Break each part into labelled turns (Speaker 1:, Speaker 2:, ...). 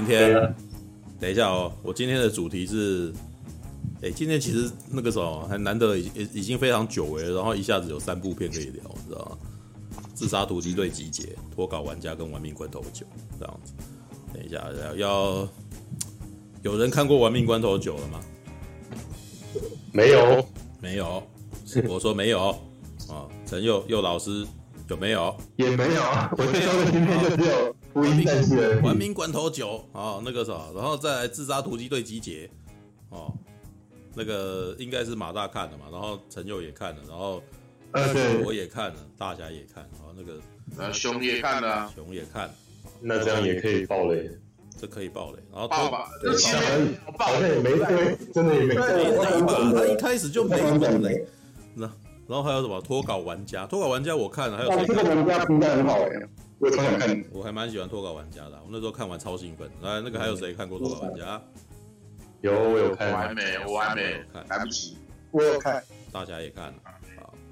Speaker 1: 今天等一下哦，我今天的主题是，哎，今天其实那个什么还难得已已已经非常久违了，然后一下子有三部片可以聊，你知道吗？自杀突击队集结、脱稿玩家跟玩命关头九这样子。等一下要要，有人看过玩命关头九了吗？
Speaker 2: 没有，
Speaker 1: 没有，我说没有啊。陈佑佑老师有没有？
Speaker 3: 也没有啊。我最终的今天就只有福音战士。
Speaker 1: 玩命关头九啊，那个啥，然后再来自杀突击队集结哦，那个应该是马大看了嘛，然后陈佑也看了，然后。
Speaker 3: 呃，对，
Speaker 1: 我也看了，大侠也看，啊，那个，
Speaker 4: 呃，熊也看了，
Speaker 1: 熊也看，
Speaker 2: 那这样也可以爆雷，
Speaker 1: 这可以爆雷，然后
Speaker 4: 爆吧，
Speaker 3: 这其实好像也没对，真的也没对，
Speaker 1: 他一开始就没雷，那然后还有什么脱稿玩家，脱稿玩家我看了，还有
Speaker 3: 这个玩家评价很好哎，我也超想看，
Speaker 1: 我还蛮喜欢脱稿玩家的，我那时候看完超兴奋，来，那个还有谁看过脱稿玩家？
Speaker 2: 有，我有看，
Speaker 4: 我还没，我还没。看，来不及，
Speaker 3: 我有看，
Speaker 1: 大侠也看了。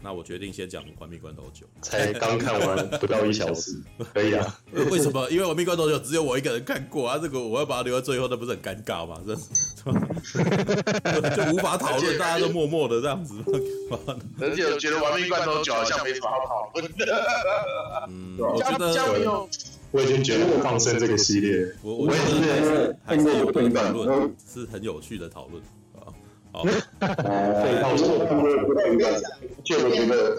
Speaker 1: 那我决定先讲《玩命关头九》，
Speaker 2: 才刚看完不到一小时，可以啊？
Speaker 1: 为什么？因为《玩命关头九》只有我一个人看过啊！这个我要把它留到最后，那不是很尴尬吗？这 就无法讨论，大家都默默的这样子。
Speaker 4: 而且我觉得《玩命关头九》好像没什么好讨论的。
Speaker 1: 嗯，我觉得
Speaker 2: 我已经觉得放生这个系列，
Speaker 1: 我我觉得还是有讨论，是很有趣的讨论。好，对，
Speaker 3: 我我我我跟你讲，就我觉得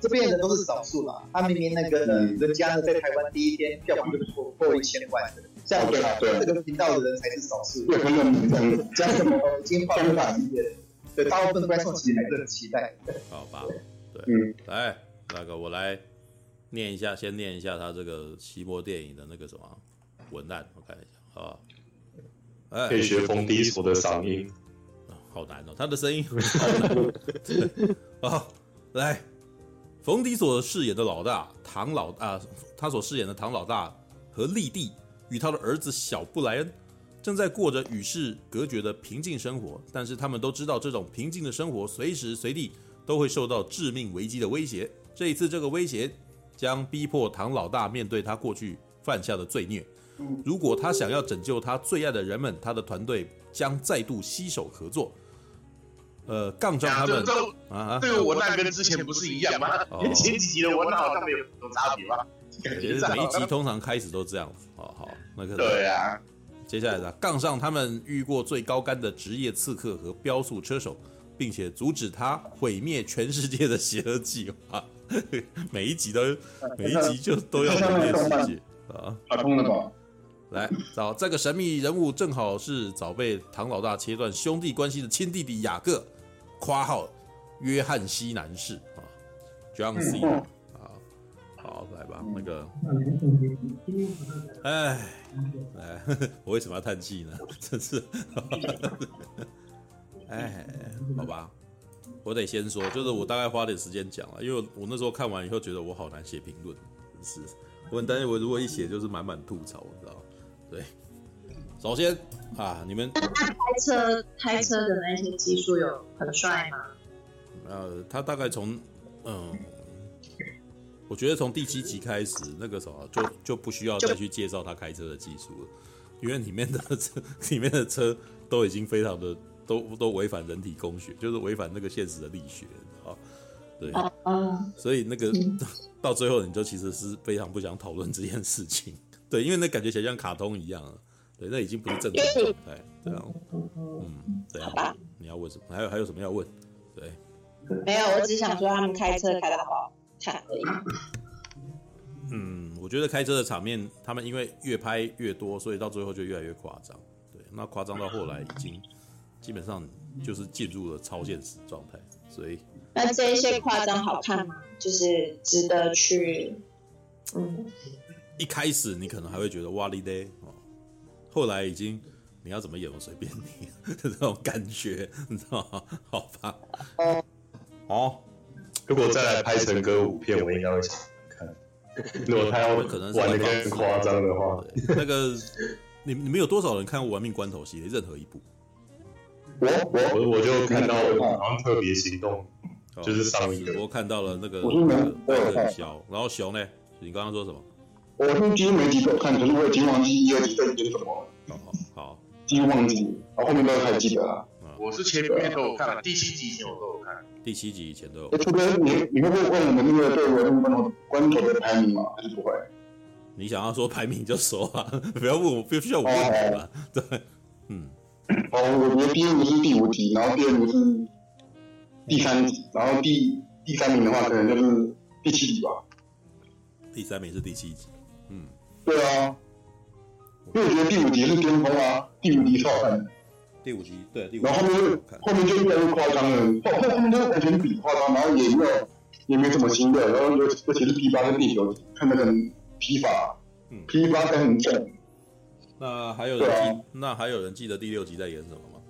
Speaker 3: 这边的都是少数啦。他明明那个人家呢，在台湾第一天票房就破破一千万的，这样对这个频道的人才是少数。对，很有名的，讲什么金爆法系列，对，大部分观众其实还是很期待。
Speaker 1: 好吧，对，嗯，来，那个我来念一下，先念一下他这个奇摩电影的那个什么文案，我看一下啊，
Speaker 2: 哎，可以学冯迪索的嗓音。
Speaker 1: 好难哦，他的声音很难。好，来，冯迪所饰演的老大唐老啊，他所饰演的唐老大和丽蒂与他的儿子小布莱恩正在过着与世隔绝的平静生活，但是他们都知道这种平静的生活随时随地都会受到致命危机的威胁。这一次，这个威胁将逼迫唐老大面对他过去犯下的罪孽。如果他想要拯救他最爱的人们，他的团队将再度携手合作。呃，杠上他们
Speaker 4: 啊，这个文案跟之前不是一样吗？哦、前几集的文案好像没有有差别吧？
Speaker 1: 其实每一集通常开始都这样子。好好，那个
Speaker 4: 对啊。
Speaker 1: 接下来呢，杠上他们遇过最高干的职业刺客和飙速车手，并且阻止他毁灭全世界的邪恶计划。每一集都，每一集就都要毁灭世界啊！
Speaker 3: 打通了吧？
Speaker 1: 来找这个神秘人物，正好是早被唐老大切断兄弟关系的亲弟弟雅各。括号约翰西男士啊，John C 啊，好来吧，那个，哎，哎，我为什么要叹气呢？真是，哎，好吧，我得先说，就是我大概花点时间讲了，因为我那时候看完以后觉得我好难写评论，是，我很担心我如果一写就是满满吐槽，你知道对。首先啊，你们
Speaker 5: 开车开车的那些技术有很帅吗？
Speaker 1: 呃，他大概从嗯，我觉得从第七集开始，那个什么就就不需要再去介绍他开车的技术了，因为里面的 车里面的车都已经非常的都都违反人体工学，就是违反那个现实的力学啊，对。啊，所以那个 到最后你就其实是非常不想讨论这件事情，对，因为那感觉起来像卡通一样。对，那已经不是正常状态，这样，嗯，对啊，你要问什么？还有还有什么要问？对，
Speaker 5: 没有，我只想说他们开车开的好好看而已。
Speaker 1: 嗯，我觉得开车的场面，他们因为越拍越多，所以到最后就越来越夸张。对，那夸张到后来已经基本上就是进入了超现实状态，所以
Speaker 5: 那这一些夸张好看吗？就是值得去，嗯，
Speaker 1: 一开始你可能还会觉得哇哩咧。后来已经，你要怎么演我随便你，这种感觉，你知道吗？好吧。
Speaker 2: 哦，如果再来拍成歌舞片，我应该会想看。如果他要可能玩的更夸张的话，
Speaker 1: 那个，你你们有多少人看过《玩命关头》系列？任何一部？
Speaker 2: 我我我就看到好像特别行动，就是上一个，
Speaker 1: 我看到了那个那个小，然后熊呢？你刚刚说什么？
Speaker 3: 我是几乎没几个看，可是我已经忘记一二几对已经什么了。
Speaker 1: 好好，
Speaker 2: 几乎忘记，然后后面都还记得啊。
Speaker 4: 我是前面都有看了，第七集以前我都有看，
Speaker 1: 第七集以前都有。
Speaker 2: 哎，初哥，你你会不会问我们那个对我们关关头的排名吗？还是不会？
Speaker 1: 你想要说排名就说啊，不要问我，不需要我问你吧？对，嗯。
Speaker 2: 哦，我觉得第一名是第五集，然后第二名是第三集，然后第第三名的话可能就是第七集吧。
Speaker 1: 第三名是第七集，嗯，
Speaker 2: 对啊，因为我觉得第五集是巅峰啊，第五集超好看的。
Speaker 1: 第五集对，
Speaker 2: 然后后面就后面就越来越夸张了，后后面就完全比夸张，然后也没有也没什么新的，然后尤尤其是 P 八跟第九，看得很疲乏，嗯，P 八跟很重。
Speaker 1: 那还有人记、啊？那还有人记得第六集在演什么吗？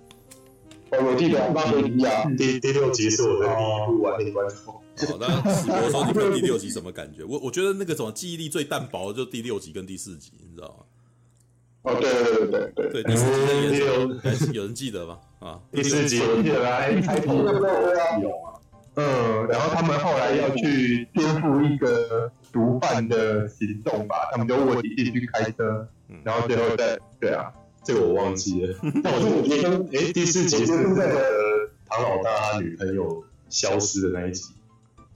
Speaker 2: 哦，我记得八回集啊，
Speaker 6: 第第六集是我的第一部完美观众。
Speaker 1: 好、哦，那史博说你看第六集什么感觉？我我觉得那个什么记忆力最淡薄的就第六集跟第四集，你知道吗？
Speaker 2: 哦，对对对对对，
Speaker 1: 对第四集的演什么？有人记得吗？啊，
Speaker 6: 第四集我记得来开头有啊，嗯，然后他们后来要去颠覆一个毒贩的行动吧，他们就卧底进去开车，然后最后再对啊，这个我忘记了。但我是我觉得，哎，第四集是那个唐老大他女朋友消失的那一集。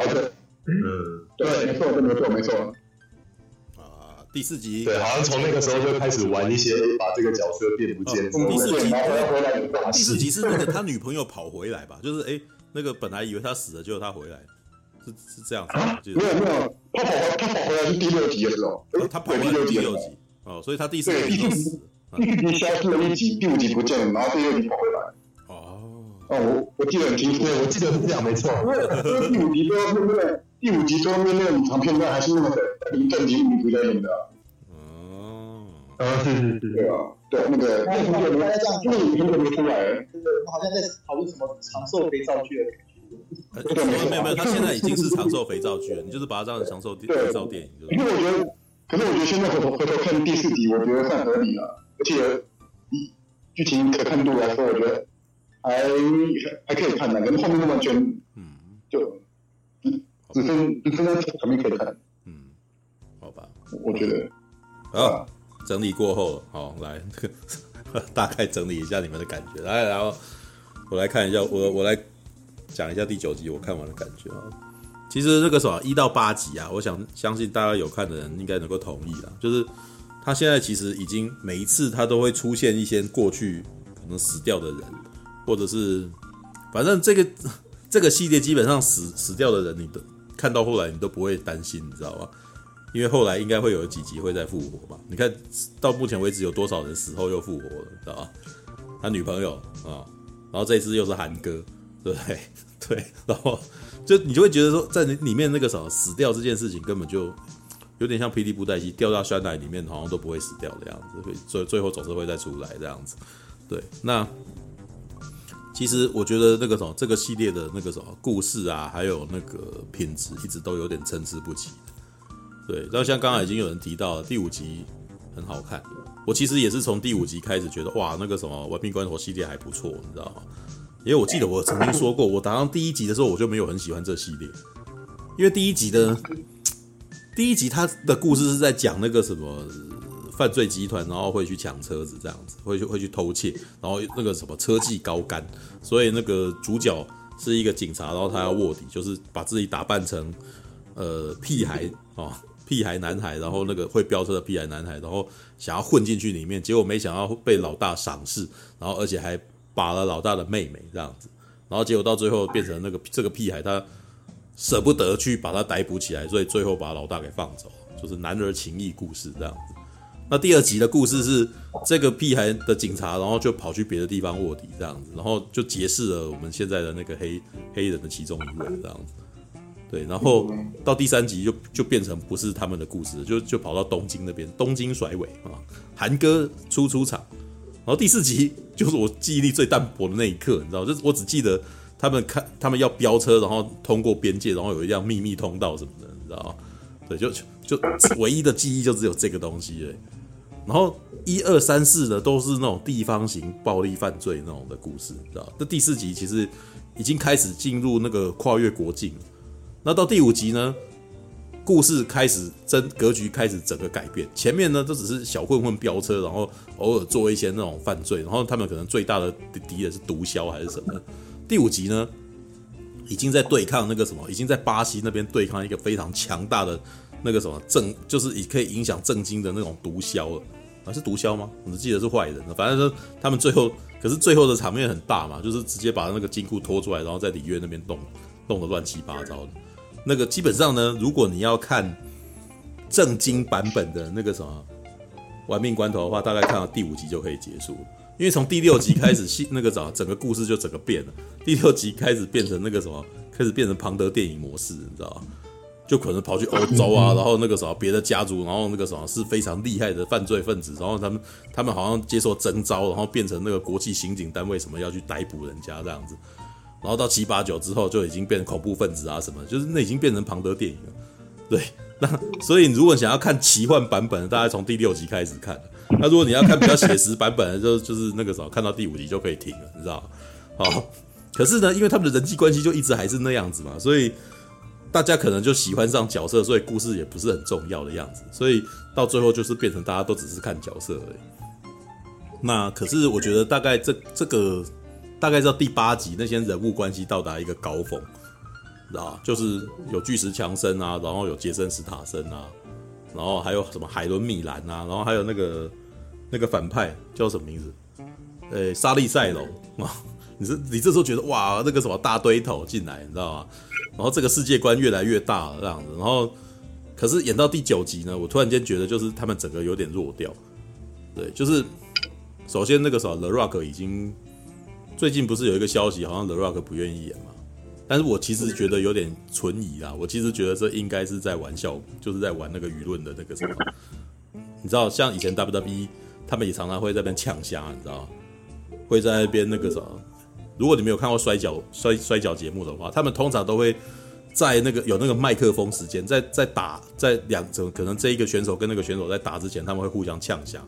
Speaker 2: 好的，嗯，对，没错，没错，没错。
Speaker 1: 啊第四集
Speaker 6: 对，好像从那个时候就开始玩一些把这个角色变不见。
Speaker 1: 第四集第四集是那个他女朋友跑回来吧？就是哎，那个本来以为他死了，结果他回来，是是这样子。
Speaker 2: 没有没有，他跑他跑回来是第六集的时候，
Speaker 1: 他跑回来第六集哦，所以他第四集死。
Speaker 2: 第四集消失了一集，第五集不见了，然后第六集跑回来。
Speaker 1: 哦
Speaker 2: 哦，我我记得很清楚，
Speaker 6: 我记得是这样，没错。
Speaker 2: 因为第五集最后面那个第五集最后面那个隐藏片段还是那个林正英女主角演的。
Speaker 1: 哦，
Speaker 6: 啊是是是，
Speaker 2: 对啊，对那个，那很久没这样，因为很久没出来了，
Speaker 3: 真的好像在讨论什么长寿肥皂剧的感觉。
Speaker 1: 没有没有没有，他现在已经是长寿肥皂剧了，你就是把它当成长寿肥皂电影。
Speaker 2: 因为我觉得，可是我觉得现在回头回头看第四集，我觉得算合理了，而且以剧情可看度来说，我觉得还还可以看的，可是后面那完全，嗯，就。只剩只剩下场面可以看，
Speaker 1: 嗯，好吧，
Speaker 2: 我觉得，
Speaker 1: 啊，整理过后，好来，大概整理一下你们的感觉，来，然后我来看一下，我我来讲一下第九集我看完的感觉。啊。其实那个什么一到八集啊，我想相信大家有看的人应该能够同意啦，就是他现在其实已经每一次他都会出现一些过去可能死掉的人，或者是反正这个 这个系列基本上死死掉的人，你都。看到后来你都不会担心，你知道吧？因为后来应该会有几集会再复活吧？你看到目前为止有多少人死后又复活了，知道吧？他女朋友啊，然后这一次又是韩哥，对不对？对，然后就你就会觉得说，在里面那个什么死掉这件事情根本就有点像霹雳布袋戏，掉到酸奶里面好像都不会死掉的样子，会最最后总是会再出来这样子。对，那。其实我觉得那个什么，这个系列的那个什么故事啊，还有那个品质，一直都有点参差不齐。对，然后像刚才已经有人提到了，第五集很好看。我其实也是从第五集开始觉得，哇，那个什么《玩命关头》系列还不错，你知道吗？因为我记得我曾经说过，我打上第一集的时候，我就没有很喜欢这系列，因为第一集的第一集它的故事是在讲那个什么。犯罪集团，然后会去抢车子，这样子会去会去偷窃，然后那个什么车技高干，所以那个主角是一个警察，然后他要卧底，就是把自己打扮成呃屁孩哦，屁孩男孩，然后那个会飙车的屁孩男孩，然后想要混进去里面，结果没想到被老大赏识，然后而且还把了老大的妹妹这样子，然后结果到最后变成那个这个屁孩他舍不得去把他逮捕起来，所以最后把老大给放走，就是男儿情义故事这样子。那第二集的故事是这个屁孩的警察，然后就跑去别的地方卧底这样子，然后就结识了我们现在的那个黑黑人的其中一位这样子。对，然后到第三集就就变成不是他们的故事，就就跑到东京那边，东京甩尾啊，韩哥初出场。然后第四集 就是我记忆力最淡薄的那一刻，你知道，就是我只记得他们看他们要飙车，然后通过边界，然后有一辆秘密通道什么的，你知道？对，就就唯一的记忆就只有这个东西了。然后一二三四的都是那种地方型暴力犯罪那种的故事，知道？这第四集其实已经开始进入那个跨越国境。那到第五集呢？故事开始真格局开始整个改变。前面呢都只是小混混飙车，然后偶尔做一些那种犯罪，然后他们可能最大的敌人是毒枭还是什么。第五集呢，已经在对抗那个什么，已经在巴西那边对抗一个非常强大的那个什么政，就是以可以影响政经的那种毒枭了。啊，是毒枭吗？我只记得是坏人。反正说他们最后，可是最后的场面很大嘛，就是直接把那个金库拖出来，然后在里约那边动，动得乱七八糟的。那个基本上呢，如果你要看正经版本的那个什么玩命关头的话，大概看到第五集就可以结束。因为从第六集开始，那个整整个故事就整个变了。第六集开始变成那个什么，开始变成庞德电影模式，你知道吗？就可能跑去欧洲啊，然后那个什么别的家族，然后那个什么是非常厉害的犯罪分子，然后他们他们好像接受征召，然后变成那个国际刑警单位什么要去逮捕人家这样子，然后到七八九之后就已经变成恐怖分子啊什么，就是那已经变成庞德电影了。对，那所以如果想要看奇幻版本的，大概从第六集开始看。那如果你要看比较写实版本的，就就是那个什么看到第五集就可以停了，你知道？好，可是呢，因为他们的人际关系就一直还是那样子嘛，所以。大家可能就喜欢上角色，所以故事也不是很重要的样子，所以到最后就是变成大家都只是看角色而已。那可是我觉得大概这这个大概到第八集，那些人物关系到达一个高峰，知道就是有巨石强森啊，然后有杰森史塔森啊，然后还有什么海伦米兰啊，然后还有那个那个反派叫什么名字？呃，莎莉赛隆啊，你这你这时候觉得哇，那个什么大堆头进来，你知道吗？然后这个世界观越来越大这样子，然后可是演到第九集呢，我突然间觉得就是他们整个有点弱掉。对，就是首先那个时候 The Rock 已经最近不是有一个消息，好像 The Rock 不愿意演嘛。但是我其实觉得有点存疑啦，我其实觉得这应该是在玩笑，就是在玩那个舆论的那个什么。你知道，像以前 WWE 他们也常常会在那边呛虾，你知道，会在那边那个什么。如果你没有看过摔跤摔摔跤节目的话，他们通常都会在那个有那个麦克风时间，在在打在两可能这一个选手跟那个选手在打之前，他们会互相呛下，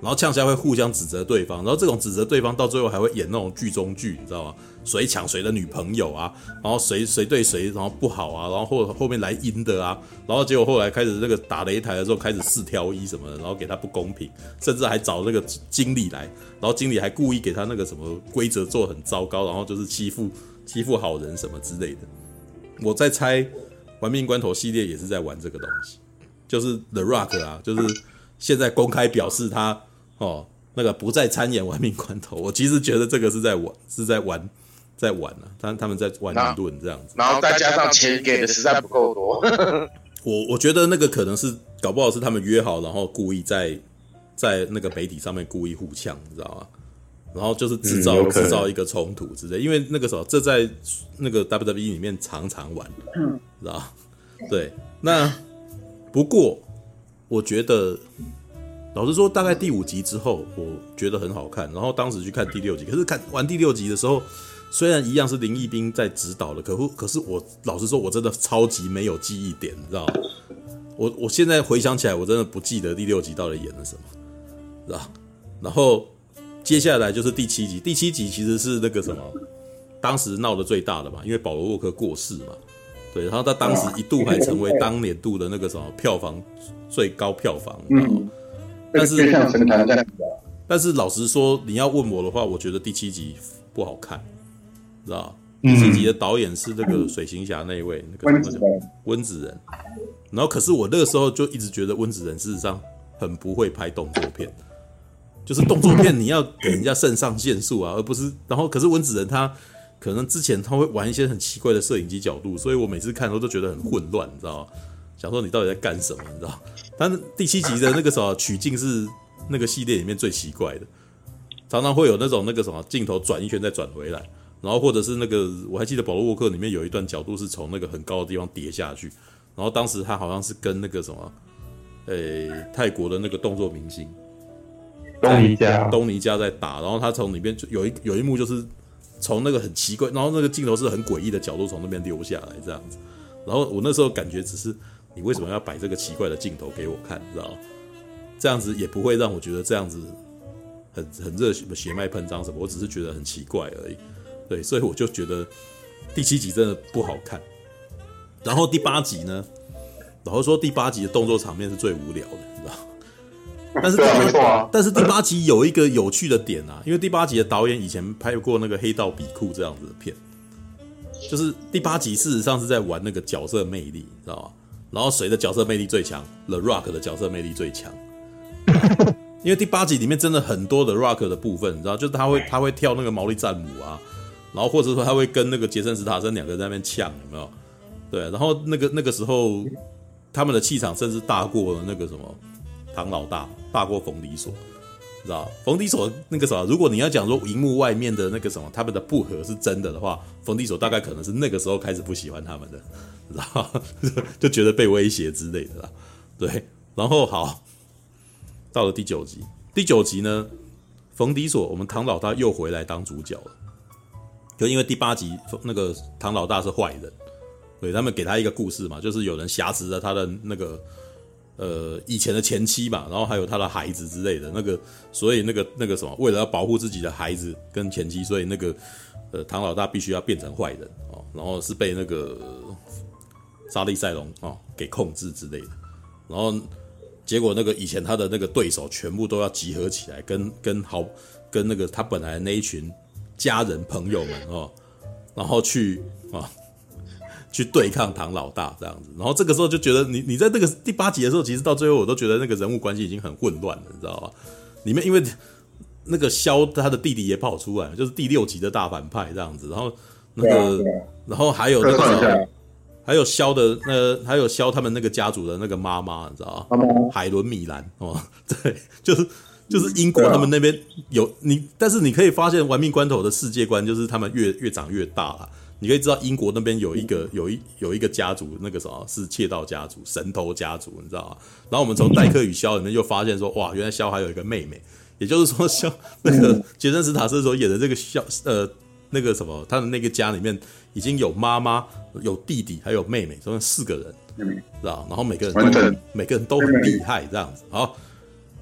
Speaker 1: 然后呛下会互相指责对方，然后这种指责对方到最后还会演那种剧中剧，你知道吗？谁抢谁的女朋友啊，然后谁谁对谁然后不好啊，然后后后面来阴的啊，然后结果后来开始那个打擂台的时候开始四挑一什么的，然后给他不公平，甚至还找那个经理来，然后经理还故意给他那个什么规则做很糟糕，然后就是欺负欺负好人什么之类的。我在猜，玩命关头系列也是在玩这个东西，就是 The Rock 啊，就是现在公开表示他哦那个不再参演玩命关头。我其实觉得这个是在玩是在玩。在玩呢、啊，他他们在玩一顿这样子，
Speaker 4: 然后再加上钱给的实在不够多。
Speaker 1: 我我觉得那个可能是搞不好是他们约好，然后故意在在那个媒体上面故意互呛，你知道吗？然后就是制造制、嗯、造一个冲突之类，因为那个时候这在那个 WWE 里面常常玩，嗯，知道对，那不过我觉得老实说，大概第五集之后，我觉得很好看，然后当时去看第六集，可是看完第六集的时候。虽然一样是林义斌在指导的，可不可是我老实说，我真的超级没有记忆点，你知道？我我现在回想起来，我真的不记得第六集到底演了什么，知道？然后接下来就是第七集，第七集其实是那个什么，当时闹得最大的嘛，因为保罗沃克过世嘛，对，然后他当时一度还成为当年度的那个什么票房最高票房，嗯，但是但是老实说，你要问我的话，我觉得第七集不好看。知道，第七集的导演是那个水行侠那一位，那个温子仁。温子仁。然后，可是我那个时候就一直觉得温子仁事实上很不会拍动作片，就是动作片你要给人家肾上腺素啊，而不是。然后，可是温子仁他可能之前他会玩一些很奇怪的摄影机角度，所以我每次看的时候都觉得很混乱，你知道吗？想说你到底在干什么？你知道？但是第七集的那个什么取景是那个系列里面最奇怪的，常常会有那种那个什么镜头转一圈再转回来。然后或者是那个，我还记得保罗沃克里面有一段角度是从那个很高的地方跌下去，然后当时他好像是跟那个什么，诶，泰国的那个动作明星东尼加，东尼加在打，然后他从里面就有一有一幕就是从那个很奇怪，然后那个镜头是很诡异的角度从那边流下来这样子，然后我那时候感觉只是你为什么要摆这个奇怪的镜头给我看，知道吗？这样子也不会让我觉得这样子很很热血血脉喷张什么，我只是觉得很奇怪而已。对，所以我就觉得第七集真的不好看。然后第八集呢，老实说第八集的动作场面是最无聊的，你知道？但是。但是第八集有一个有趣的点啊，因为第八集的导演以前拍过那个《黑道比库》这样子的片，就是第八集事实上是在玩那个角色魅力，你知道吗？然后谁的角色魅力最强？The Rock 的角色魅力最强。因为第八集里面真的很多的 Rock 的部分，你知道，就是他会他会跳那个毛利战舞啊，然后或者说他会跟那个杰森·斯塔森两个人在那边呛，有没有？对，然后那个那个时候他们的气场甚至大过了那个什么唐老大，大过冯迪索，知道？冯迪索那个什么，如果你要讲说荧幕外面的那个什么他们的不和是真的的话，冯迪索大概可能是那个时候开始不喜欢他们的，知道？就觉得被威胁之类的啦。对，然后好。到了第九集，第九集呢，冯迪索，我们唐老大又回来当主角了。就因为第八集那个唐老大是坏人，对，他们给他一个故事嘛，就是有人挟持了他的那个呃以前的前妻吧，然后还有他的孩子之类的那个，所以那个那个什么，为了要保护自己的孩子跟前妻，所以那个呃唐老大必须要变成坏人哦，然后是被那个莎莉赛隆哦给控制之类的，然后。结果那个以前他的那个对手全部都要集合起来，跟跟好跟那个他本来那一群家人朋友们哦，然后去啊去对抗唐老大这样子。然后这个时候就觉得你你在这个第八集的时候，其实到最后我都觉得那个人物关系已经很混乱了，你知道吧？里面因为那个萧他的弟弟也跑出来，就是第六集的大反派这样子。然后那个然后还有那个。还有萧的那，还有萧他们那个家族的那个妈妈，你知道吗？海伦米兰哦，对，就是就是英国他们那边有你，但是你可以发现玩命关头的世界观就是他们越越长越大了。你可以知道英国那边有一个有一有一个家族，那个什么是窃盗家族、神偷家族，你知道吗？然后我们从戴克与肖里面就发现说，哇，原来肖还有一个妹妹，也就是说肖那个杰森·斯塔森所演的这个肖呃那个什么他的那个家里面已经有妈妈。有弟弟，还有妹妹，总共四个人，知道？然后每个人都每个人都很厉害，这样子。好，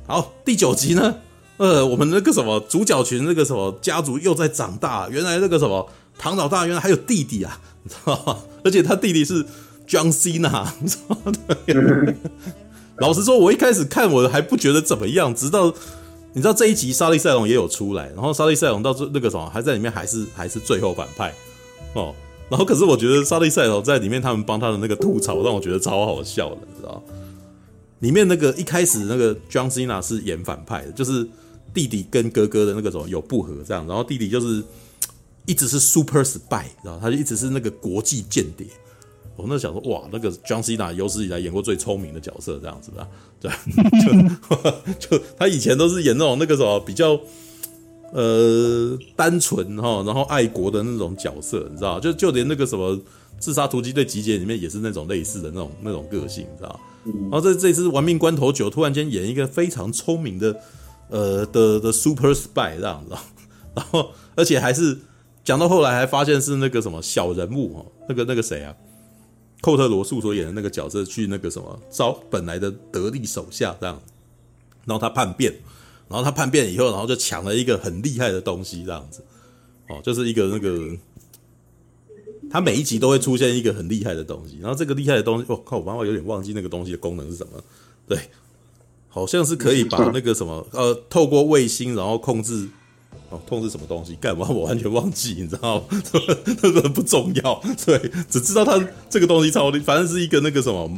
Speaker 1: 好，第九集呢？呃，我们那个什么主角群，那个什么家族又在长大。原来那个什么唐老大，原来还有弟弟啊，你知道吗？而且他弟弟是 John Cena，你知道吗？老实说，我一开始看我还不觉得怎么样，直到你知道这一集莎莉赛隆也有出来，然后莎莉赛隆到最那个什么还在里面，还是还是最后反派哦。然后，可是我觉得莎莉赛隆在里面，他们帮他的那个吐槽，让我觉得超好笑的，你知道？里面那个一开始那个 John Cena 是演反派的，就是弟弟跟哥哥的那个什么有不和这样，然后弟弟就是一直是 super spy，然后他就一直是那个国际间谍。我那时候想说，哇，那个 John Cena 有史以来演过最聪明的角色，这样子的，对，就 就他以前都是演那种那个什么比较。呃，单纯哈，然后爱国的那种角色，你知道？就就连那个什么《自杀突击队集结》里面也是那种类似的那种那种个性，你知道？然后这这次玩命关头九突然间演一个非常聪明的呃的的 super spy 这样子，然后而且还是讲到后来还发现是那个什么小人物哦，那个那个谁啊，寇特罗素所演的那个角色去那个什么招本来的得力手下这样，然后他叛变。然后他叛变以后，然后就抢了一个很厉害的东西，这样子，哦，就是一个那个，他每一集都会出现一个很厉害的东西。然后这个厉害的东西，我、哦、靠，我刚刚有点忘记那个东西的功能是什么。对，好像是可以把那个什么，呃，透过卫星然后控制，哦，痛是什么东西？干嘛？我完全忘记，你知道吗？这个不重要，对，只知道他这个东西超厉，反正是一个那个什么，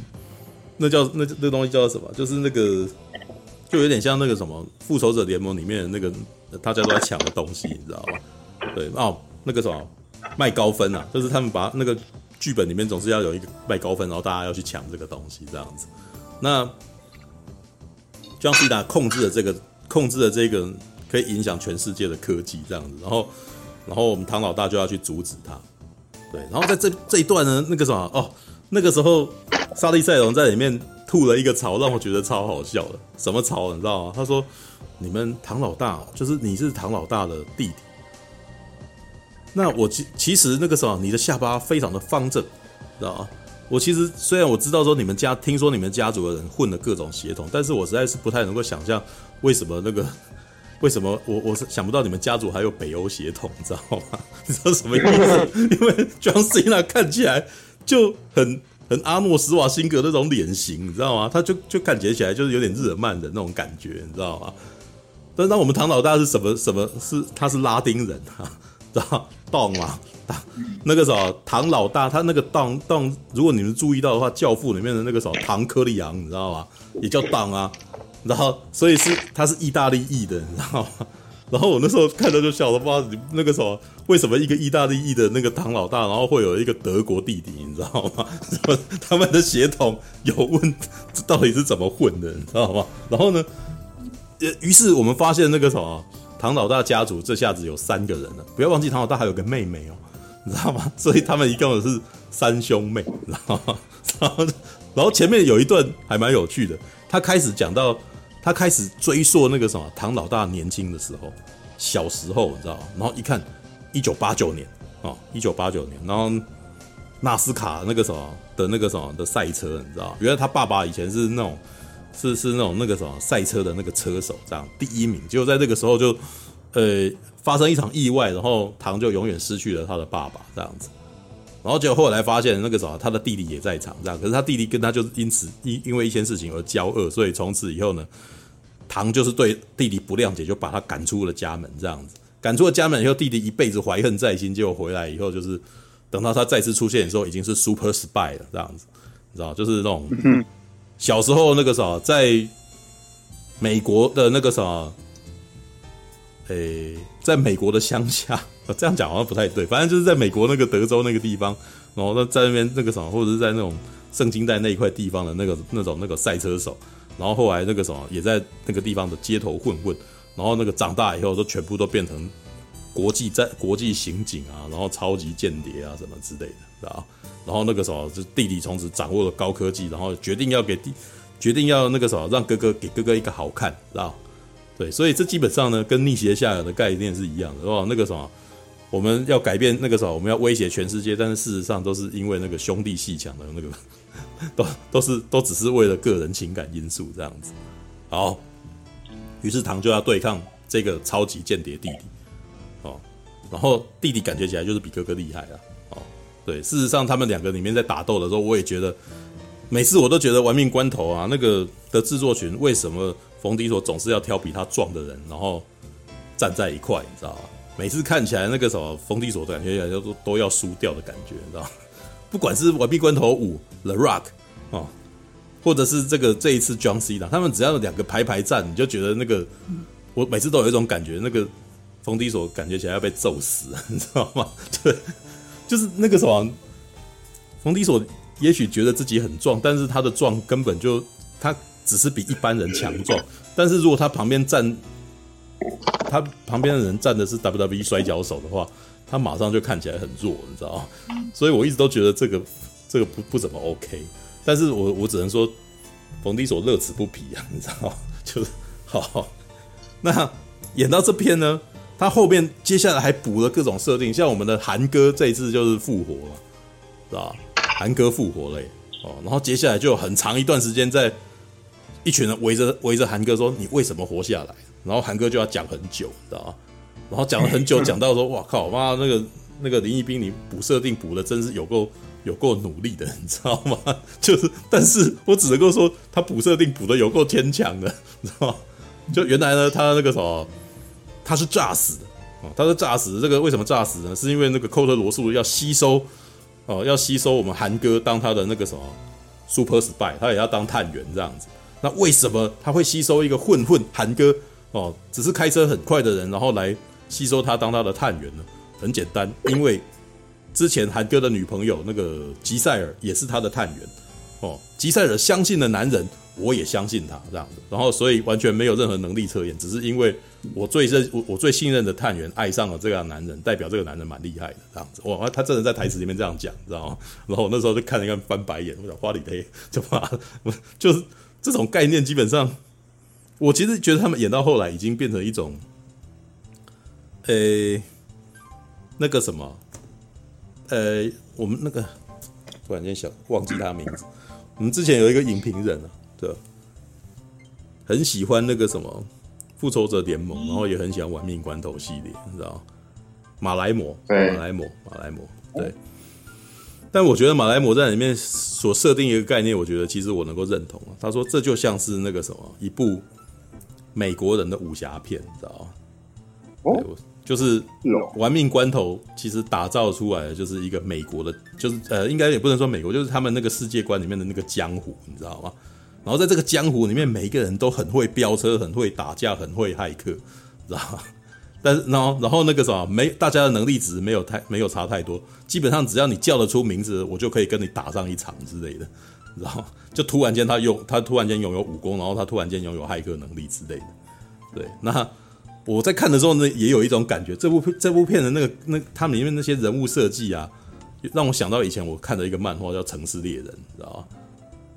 Speaker 1: 那叫那那东西叫什么？就是那个。就有点像那个什么复仇者联盟里面那个大家都在抢的东西，你知道吧？对哦，那个什么麦高芬啊，就是他们把那个剧本里面总是要有一个麦高芬，然后大家要去抢这个东西这样子。那姜思达控制的这个，控制的这个可以影响全世界的科技这样子，然后然后我们唐老大就要去阻止他。对，然后在这这一段呢，那个什么哦，那个时候莎莉赛隆在里面。吐了一个槽，让我觉得超好笑的。什么槽？你知道吗？他说：“你们唐老大，就是你是唐老大的弟弟。那我其其实那个时候，你的下巴非常的方正，知道吗？我其实虽然我知道说你们家，听说你们家族的人混了各种血统，但是我实在是不太能够想象为什么那个为什么我我是想不到你们家族还有北欧血统，你知道吗？你知道什么意思？因为 John Cena 看起来就很。”很阿诺施瓦辛格那种脸型，你知道吗？他就就感觉起来就是有点日耳曼的那种感觉，你知道吗？但是当我们唐老大是什么什么？是他是拉丁人啊，知道当嘛？那个时候唐老大他那个当当，如果你们注意到的话，《教父》里面的那个时候唐柯利昂，你知道吗？也叫当啊，然后所以是他是意大利裔的，你知道吗？然后我那时候看到就笑了，不知道你那个时候为什么一个意大利裔的那个唐老大，然后会有一个德国弟弟，你知道吗？他们的血统有问，这到底是怎么混的，你知道吗？然后呢，呃，于是我们发现那个什么唐老大家族这下子有三个人了，不要忘记唐老大还有个妹妹哦，你知道吗？所以他们一共是三兄妹，然后然后然后前面有一段还蛮有趣的，他开始讲到。他开始追溯那个什么唐老大年轻的时候，小时候你知道吗？然后一看，一九八九年啊，一九八九年，然后纳斯卡那个什么的那个什么的赛车，你知道？原来他爸爸以前是那种是是那种那个什么赛车的那个车手，这样第一名。结果在这个时候就呃发生一场意外，然后唐就永远失去了他的爸爸这样子。然后结果后来发现那个什么他的弟弟也在场，这样。可是他弟弟跟他就是因此因因为一些事情而交恶，所以从此以后呢。唐就是对弟弟不谅解，就把他赶出了家门，这样子。赶出了家门以后，弟弟一辈子怀恨在心，结果回来以后，就是等到他再次出现的时候，已经是 super spy 了，这样子，你知道，就是那种小时候那个啥，在美国的那个啥，诶，在美国的乡下，这样讲好像不太对，反正就是在美国那个德州那个地方，然后在那边那个什么，或者是在那种圣经带那一块地方的那个那种那个赛车手。然后后来那个什么也在那个地方的街头混混，然后那个长大以后都全部都变成国际在国际刑警啊，然后超级间谍啊什么之类的，知道？然后那个什么就弟弟从此掌握了高科技，然后决定要给弟决定要那个什么让哥哥给哥哥一个好看，知道？对，所以这基本上呢跟逆袭下来的概念是一样的，是吧？那个什么我们要改变那个什么我们要威胁全世界，但是事实上都是因为那个兄弟鬩墙的那个。都都是都只是为了个人情感因素这样子，好，于是唐就要对抗这个超级间谍弟弟，哦，然后弟弟感觉起来就是比哥哥厉害了，哦，对，事实上他们两个里面在打斗的时候，我也觉得每次我都觉得玩命关头啊，那个的制作群为什么冯迪索总是要挑比他壮的人，然后站在一块，你知道吗？每次看起来那个什么冯迪索感觉起来都都要输掉的感觉，你知道吗？不管是玩命关头五 The Rock 哦，或者是这个这一次 John Cena，他们只要有两个排排站，你就觉得那个我每次都有一种感觉，那个冯迪索感觉起来要被揍死，你知道吗？对，就是那个什么，冯迪索也许觉得自己很壮，但是他的壮根本就他只是比一般人强壮，但是如果他旁边站他旁边的人站的是 WWE 摔跤手的话。他马上就看起来很弱，你知道？所以我一直都觉得这个这个不不怎么 OK。但是我我只能说，冯迪所乐此不疲啊，你知道？就是好。那演到这边呢，他后面接下来还补了各种设定，像我们的韩哥这一次就是复活了，是吧？韩哥复活了耶，哦，然后接下来就很长一段时间在一群人围着围着韩哥说：“你为什么活下来？”然后韩哥就要讲很久，知道吗？然后讲了很久，讲到说：“哇靠，妈，那个那个林一斌，你补设定补的真是有够有够努力的，你知道吗？就是，但是我只能够说，他补设定补的有够牵强的，你知道吗？就原来呢，他那个什么，他是诈死的哦，他是诈死的。这个为什么诈死呢？是因为那个寇特罗素要吸收哦，要吸收我们韩哥当他的那个什么 super spy，他也要当探员这样子。那为什么他会吸收一个混混韩哥哦？只是开车很快的人，然后来。吸收他当他的探员呢？很简单，因为之前韩哥的女朋友那个吉赛尔也是他的探员哦。吉赛尔相信的男人，我也相信他这样子，然后所以完全没有任何能力测验，只是因为我最认我我最信任的探员爱上了这个男人，代表这个男人蛮厉害的这样子。哇，他真的在台词里面这样讲，知道吗？然后我那时候就看了一看翻白眼，我想花里黑就怕，就是这种概念，基本上我其实觉得他们演到后来已经变成一种。呃、欸，那个什么，呃、欸，我们那个突然间想忘记他名字。我们之前有一个影评人啊，对，很喜欢那个什么复仇者联盟，然后也很喜欢玩命关头系列，你知道吗？马来貘，马来貘，马来貘，对。但我觉得马来魔战里面所设定一个概念，我觉得其实我能够认同。他说这就像是那个什么一部美国人的武侠片，你知道吗？哦，就是玩命关头，其实打造出来的就是一个美国的，就是呃，应该也不能说美国，就是他们那个世界观里面的那个江湖，你知道吗？然后在这个江湖里面，每一个人都很会飙车，很会打架，很会骇客，知道吗？但是，然后，然后那个什么，没大家的能力值没有太没有差太多，基本上只要你叫得出名字，我就可以跟你打上一场之类的，然后就突然间他用他突然间拥有武功，然后他突然间拥有骇客能力之类的。对，那我在看的时候呢，也有一种感觉，这部这部片的那个那他们里面那些人物设计啊，让我想到以前我看的一个漫画叫《城市猎人》，知道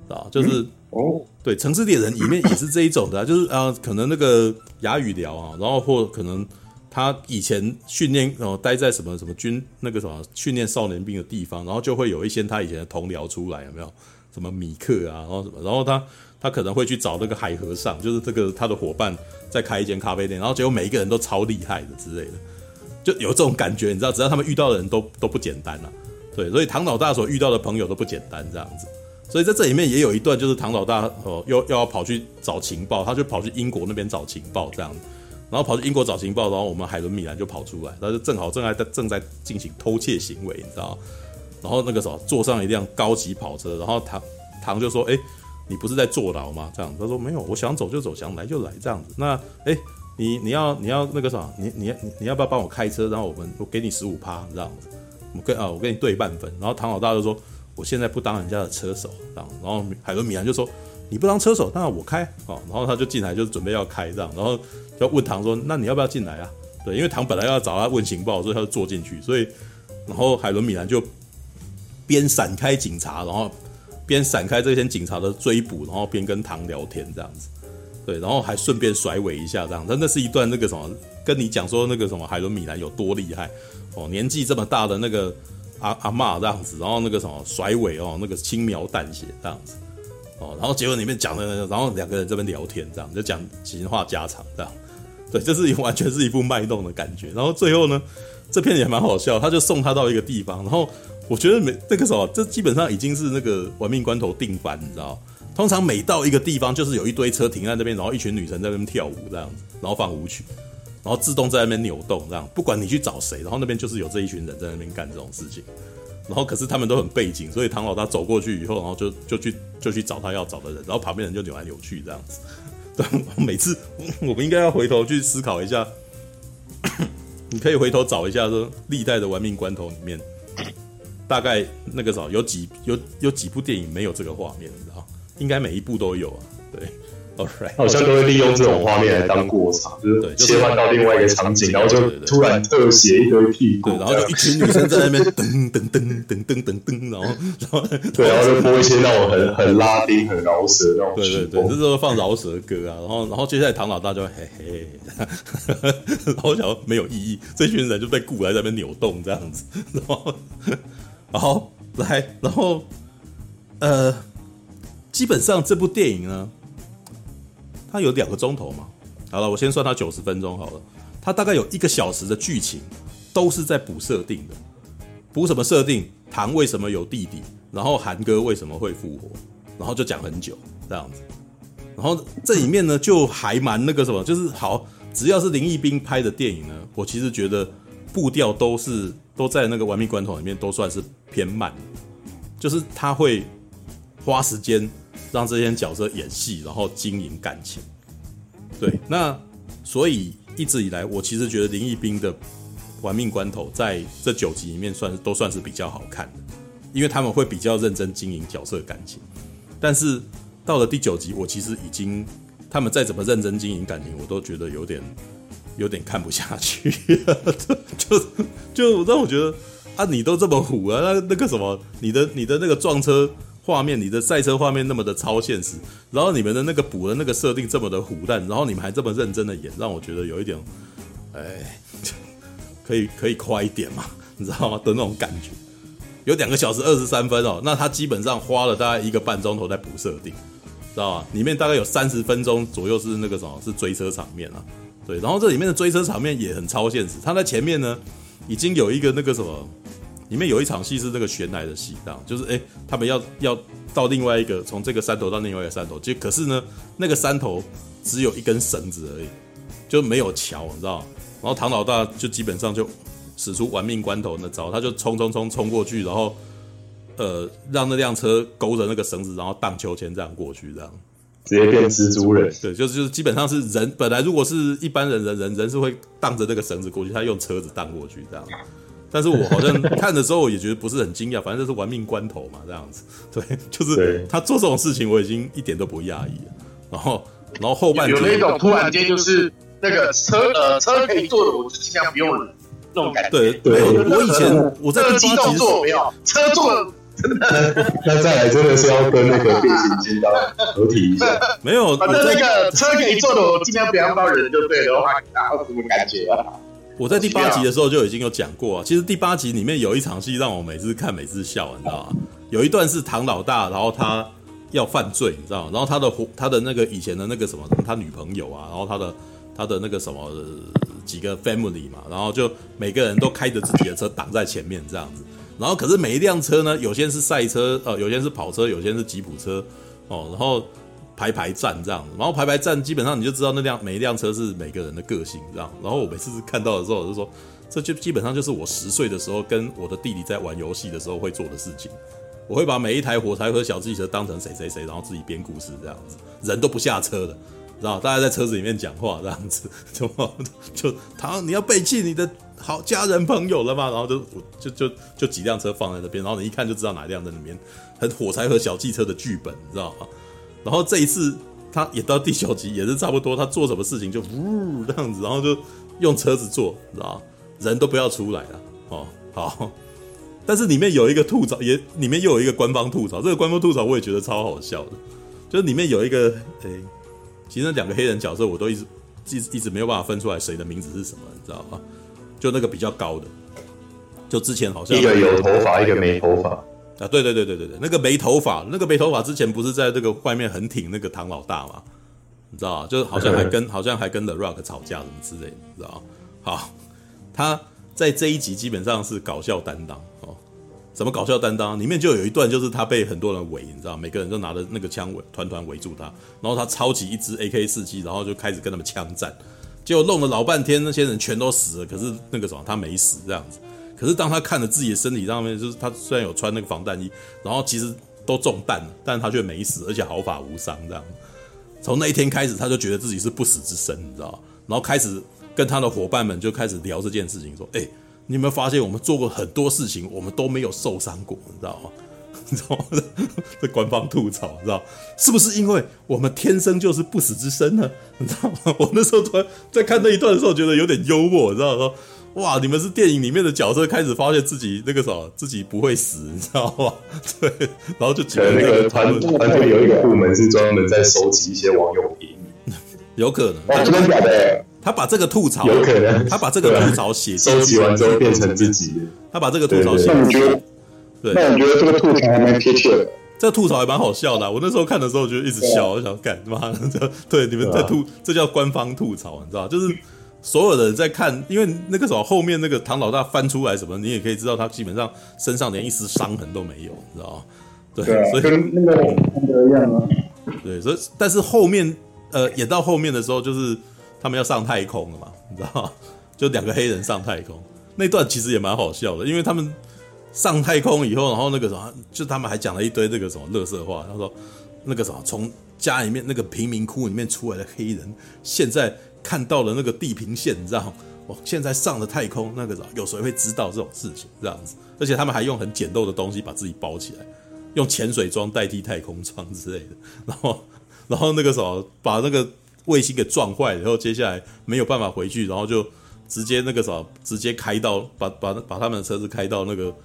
Speaker 1: 吗？啊，就是哦，对，《城市猎人》里面也是这一种的啊，就是啊，可能那个哑语聊啊，然后或可能。他以前训练，然后待在什么什么军那个什么训练少年兵的地方，然后就会有一些他以前的同僚出来，有没有？什么米克啊，然后什么，然后他他可能会去找那个海和尚，就是这个他的伙伴在开一间咖啡店，然后结果每一个人都超厉害的之类的，就有这种感觉，你知道，只要他们遇到的人都都不简单了，啊，对，所以唐老大所遇到的朋友都不简单，这样子，所以在这里面也有一段，就是唐老大哦，又又要跑去找情报，他就跑去英国那边找情报，这样。然后跑去英国找情报，然后我们海伦米兰就跑出来，他就正好正在正在进行偷窃行为，你知道？然后那个时候坐上一辆高级跑车，然后唐唐就说：“哎，你不是在坐牢吗？”这样，他说：“没有，我想走就走，想来就来这样子。”那哎，你你要你要那个啥，你你你你要不要帮我开车？然后我们我给你十五趴这样子，我跟啊我跟你对半分。然后唐老大就说：“我现在不当人家的车手。”这样，然后海伦米兰就说：“你不当车手，当然我开。”哦，然后他就进来就准备要开这样，然后。要问唐说：“那你要不要进来啊？”对，因为唐本来要找他问情报，所以他就坐进去。所以，然后海伦米兰就边闪开警察，然后边闪开这些警察的追捕，然后边跟唐聊天这样子。对，然后还顺便甩尾一下这样。但那是一段那个什么，跟你讲说那个什么海伦米兰有多厉害哦，年纪这么大的那个阿阿嬷这样子，然后那个什么甩尾哦，那个轻描淡写这样子哦，然后结果里面讲的，然后两个人这边聊天这样，就讲情话家常这样。对，这是 完全是一部脉动的感觉。然后最后呢，这片也蛮好笑，他就送他到一个地方。然后我觉得每那个时候，这基本上已经是那个玩命关头定番，你知道？通常每到一个地方，就是有一堆车停在那边，然后一群女生在那边跳舞这样子，然后放舞曲，然后自动在那边扭动这样。不管你去找谁，然后那边就是有这一群人在那边干这种事情。然后可是他们都很背景，所以唐老大走过去以后，然后就就去就去找他要找的人，然后旁边人就扭来扭去这样子。对，每次我们应该要回头去思考一下，你可以回头找一下说历代的玩命关头里面，大概那个时候有几有有几部电影没有这个画面，你知道？应该每一部都有啊，
Speaker 6: 好像都会利用这种画面来当过场，就是切换到另外一个场景，然后就突然特写一堆屁股，
Speaker 1: 然后就一群女生在那边噔噔噔噔噔噔噔，然后然后
Speaker 6: 对，然后就播一些那种很很拉丁、很饶舌那种，
Speaker 1: 对对对，这时候放饶舌歌啊，然后然后接下来唐老大就嘿嘿，然后想没有意义，这群人就被雇来在那边扭动这样子，然后然后来，然后呃，基本上这部电影呢。它有两个钟头嘛，好了，我先算它九十分钟好了。它大概有一个小时的剧情，都是在补设定的。补什么设定？唐为什么有弟弟？然后韩哥为什么会复活？然后就讲很久这样子。然后这里面呢，就还蛮那个什么，就是好，只要是林义斌拍的电影呢，我其实觉得步调都是都在那个玩命关头里面都算是偏慢，就是他会花时间。让这些角色演戏，然后经营感情。对，那所以一直以来，我其实觉得林义斌的《玩命关头》在这九集里面算都算是比较好看的，因为他们会比较认真经营角色感情。但是到了第九集，我其实已经他们再怎么认真经营感情，我都觉得有点 有点看不下去，就就让我觉得啊，你都这么虎啊，那那个什么，你的你的那个撞车。画面，你的赛车画面那么的超现实，然后你们的那个补的那个设定这么的虎蛋，然后你们还这么认真的演，让我觉得有一点，哎，可以可以快一点嘛，你知道吗？的那种感觉。有两个小时二十三分哦，那他基本上花了大概一个半钟头在补设定，知道吗？里面大概有三十分钟左右是那个什么，是追车场面啊，对，然后这里面的追车场面也很超现实，他在前面呢已经有一个那个什么。里面有一场戏是那个悬崖的戏，这样就是哎、欸，他们要要到另外一个从这个山头到另外一个山头，就可是呢，那个山头只有一根绳子而已，就没有桥，你知道？然后唐老大就基本上就使出玩命关头那招，他就冲冲冲冲过去，然后呃让那辆车勾着那个绳子，然后荡秋千这样过去，这样
Speaker 6: 直接变蜘蛛人。
Speaker 1: 对，就是就是基本上是人本来如果是一般人人人人是会荡着那个绳子过去，他用车子荡过去这样。但是我好像看的时候，也觉得不是很惊讶，反正就是玩命关头嘛，这样子。对，就是他做这种事情，我已经一点都不讶异了。然后，然后后半
Speaker 4: 有那种突然间就是那个车呃车可以坐的，我就尽量不用那种感觉。
Speaker 1: 对对，我以前 我在第八集
Speaker 4: 坐没有车坐真的。
Speaker 6: 那再来真的是要跟那个变形金刚合体一下。
Speaker 1: 没有，
Speaker 4: 反正那个车可以坐的，我尽量不要到人就对了，我怕打到什么感觉啊。
Speaker 1: 我在第八集的时候就已经有讲过啊，其实第八集里面有一场戏让我每次看每次笑，你知道吗？有一段是唐老大，然后他要犯罪，你知道吗？然后他的他的那个以前的那个什么他女朋友啊，然后他的他的那个什么几个 family 嘛，然后就每个人都开着自己的车挡在前面这样子，然后可是每一辆车呢，有些是赛车，呃，有些是跑车，有些是吉普车，哦，然后。排排站这样，然后排排站基本上你就知道那辆每一辆车是每个人的个性这样。然后我每次看到的时候，我就说，这就基本上就是我十岁的时候跟我的弟弟在玩游戏的时候会做的事情。我会把每一台火柴盒小汽车当成谁谁谁，然后自己编故事这样子，人都不下车的，知道？大家在车子里面讲话这样子，就就他你要背弃你的好家人朋友了吗？然后就就就就几辆车放在那边，然后你一看就知道哪一辆在里面，很火柴盒小汽车的剧本，你知道吗？然后这一次他演到第九集也是差不多，他做什么事情就呜 这样子，然后就用车子做，知道？人都不要出来了哦。好，但是里面有一个吐槽，也里面又有一个官方吐槽，这个官方吐槽我也觉得超好笑的，就是里面有一个诶，其实那两个黑人角色我都一直一直一直没有办法分出来谁的名字是什么，你知道吗？就那个比较高的，就之前好像
Speaker 6: 一个有头发，一个没头发。
Speaker 1: 啊，对对对对对对，那个没头发，那个没头发之前不是在这个外面很挺那个唐老大嘛？你知道吗？就好像还跟 好像还跟 The Rock 吵架什么之类的，你知道吗？好，他在这一集基本上是搞笑担当哦。什么搞笑担当？里面就有一段就是他被很多人围，你知道，每个人都拿着那个枪围团团围住他，然后他抄起一支 AK 四七，然后就开始跟他们枪战，结果弄了老半天，那些人全都死了，可是那个什么他没死这样子。可是当他看着自己的身体上面，就是他虽然有穿那个防弹衣，然后其实都中弹了，但是他却没死，而且毫发无伤。这样，从那一天开始，他就觉得自己是不死之身，你知道吗？然后开始跟他的伙伴们就开始聊这件事情，说：“哎，你有没有发现我们做过很多事情，我们都没有受伤过，你知道吗？你知道吗？这官方吐槽，你知道是不是因为我们天生就是不死之身呢？你知道吗？我那时候突然在看那一段的时候，觉得有点幽默，你知道吗？”哇！你们是电影里面的角色，开始发现自己那个什么，自己不会死，你知道吗？对，然后就觉得那个团
Speaker 6: 团队有一个部门是专门在收集一些网友评语，
Speaker 1: 有可能。
Speaker 6: 哦，真的假的？
Speaker 1: 他把这个吐槽，
Speaker 6: 有可能，
Speaker 1: 他把这个吐槽写
Speaker 6: 收集完之后变成自己。
Speaker 1: 他把这个吐槽写，
Speaker 2: 那你觉得？对，那我觉得这个吐槽还蛮贴切的。
Speaker 1: 这吐槽还蛮好笑的，我那时候看的时候就一直笑，我想干妈 这，对，你们在吐，这叫官方吐槽，你知道就是。所有的人在看，因为那个时候后面那个唐老大翻出来什么，你也可以知道他基本上身上连一丝伤痕都没有，你知道吗？对，
Speaker 2: 对啊、
Speaker 1: 所以
Speaker 2: 跟那个康德一样啊。
Speaker 1: 对，所以但是后面呃演到后面的时候，就是他们要上太空了嘛，你知道吗？就两个黑人上太空那段其实也蛮好笑的，因为他们上太空以后，然后那个什么，就他们还讲了一堆这个什么乐色话，他说那个什么从家里面那个贫民窟里面出来的黑人现在。看到了那个地平线，你知道吗？哦，现在上了太空，那个有谁会知道这种事情？这样子，而且他们还用很简陋的东西把自己包起来，用潜水装代替太空舱之类的。然后，然后那个什么，把那个卫星给撞坏，然后接下来没有办法回去，然后就直接那个什么，直接开到把把把他们的车子开到那个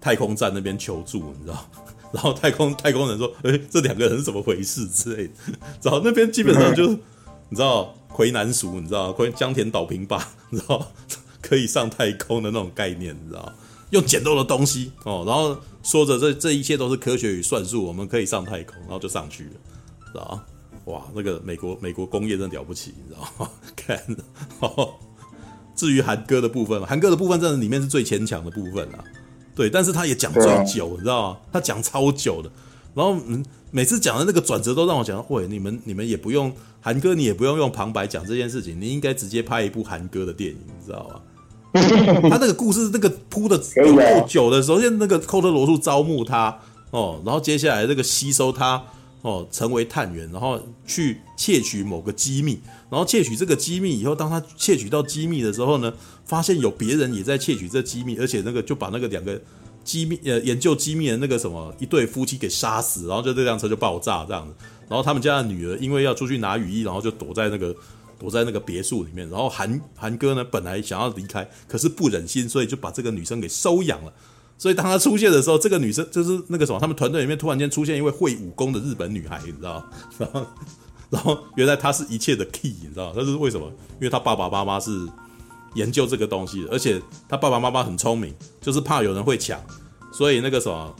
Speaker 1: 太空站那边求助，你知道？然后太空太空人说：“诶，这两个人是怎么回事？”之类的。然后那边基本上就。你知道魁南鼠，你知道魁江田岛平霸，你知道可以上太空的那种概念，你知道用简陋的东西哦，然后说着这这一切都是科学与算术，我们可以上太空，然后就上去了，知道哇，那个美国美国工业真的了不起，你知道吗？看，哦，至于韩哥的部分，韩哥的部分真的里面是最牵强的部分啊，对，但是他也讲最久，你知道吗？他讲超久的，然后嗯，每次讲的那个转折都让我讲，喂，你们你们也不用韩哥，你也不用用旁白讲这件事情，你应该直接拍一部韩哥的电影，你知道吗？他那个故事那个铺的有够久的，首先那个寇特罗素招募他哦，然后接下来这个吸收他哦，成为探员，然后去窃取某个机密，然后窃取这个机密以后，当他窃取到机密的时候呢，发现有别人也在窃取这机密，而且那个就把那个两个机密呃研究机密的那个什么一对夫妻给杀死，然后就这辆车就爆炸这样子，然后他们家的女儿因为要出去拿雨衣，然后就躲在那个。躲在那个别墅里面，然后韩韩哥呢，本来想要离开，可是不忍心，所以就把这个女生给收养了。所以当他出现的时候，这个女生就是那个什么，他们团队里面突然间出现一位会武功的日本女孩，你知道？然后，然后原来她是一切的 key，你知道？这是为什么？因为她爸爸妈妈是研究这个东西的，而且她爸爸妈妈很聪明，就是怕有人会抢，所以那个什么，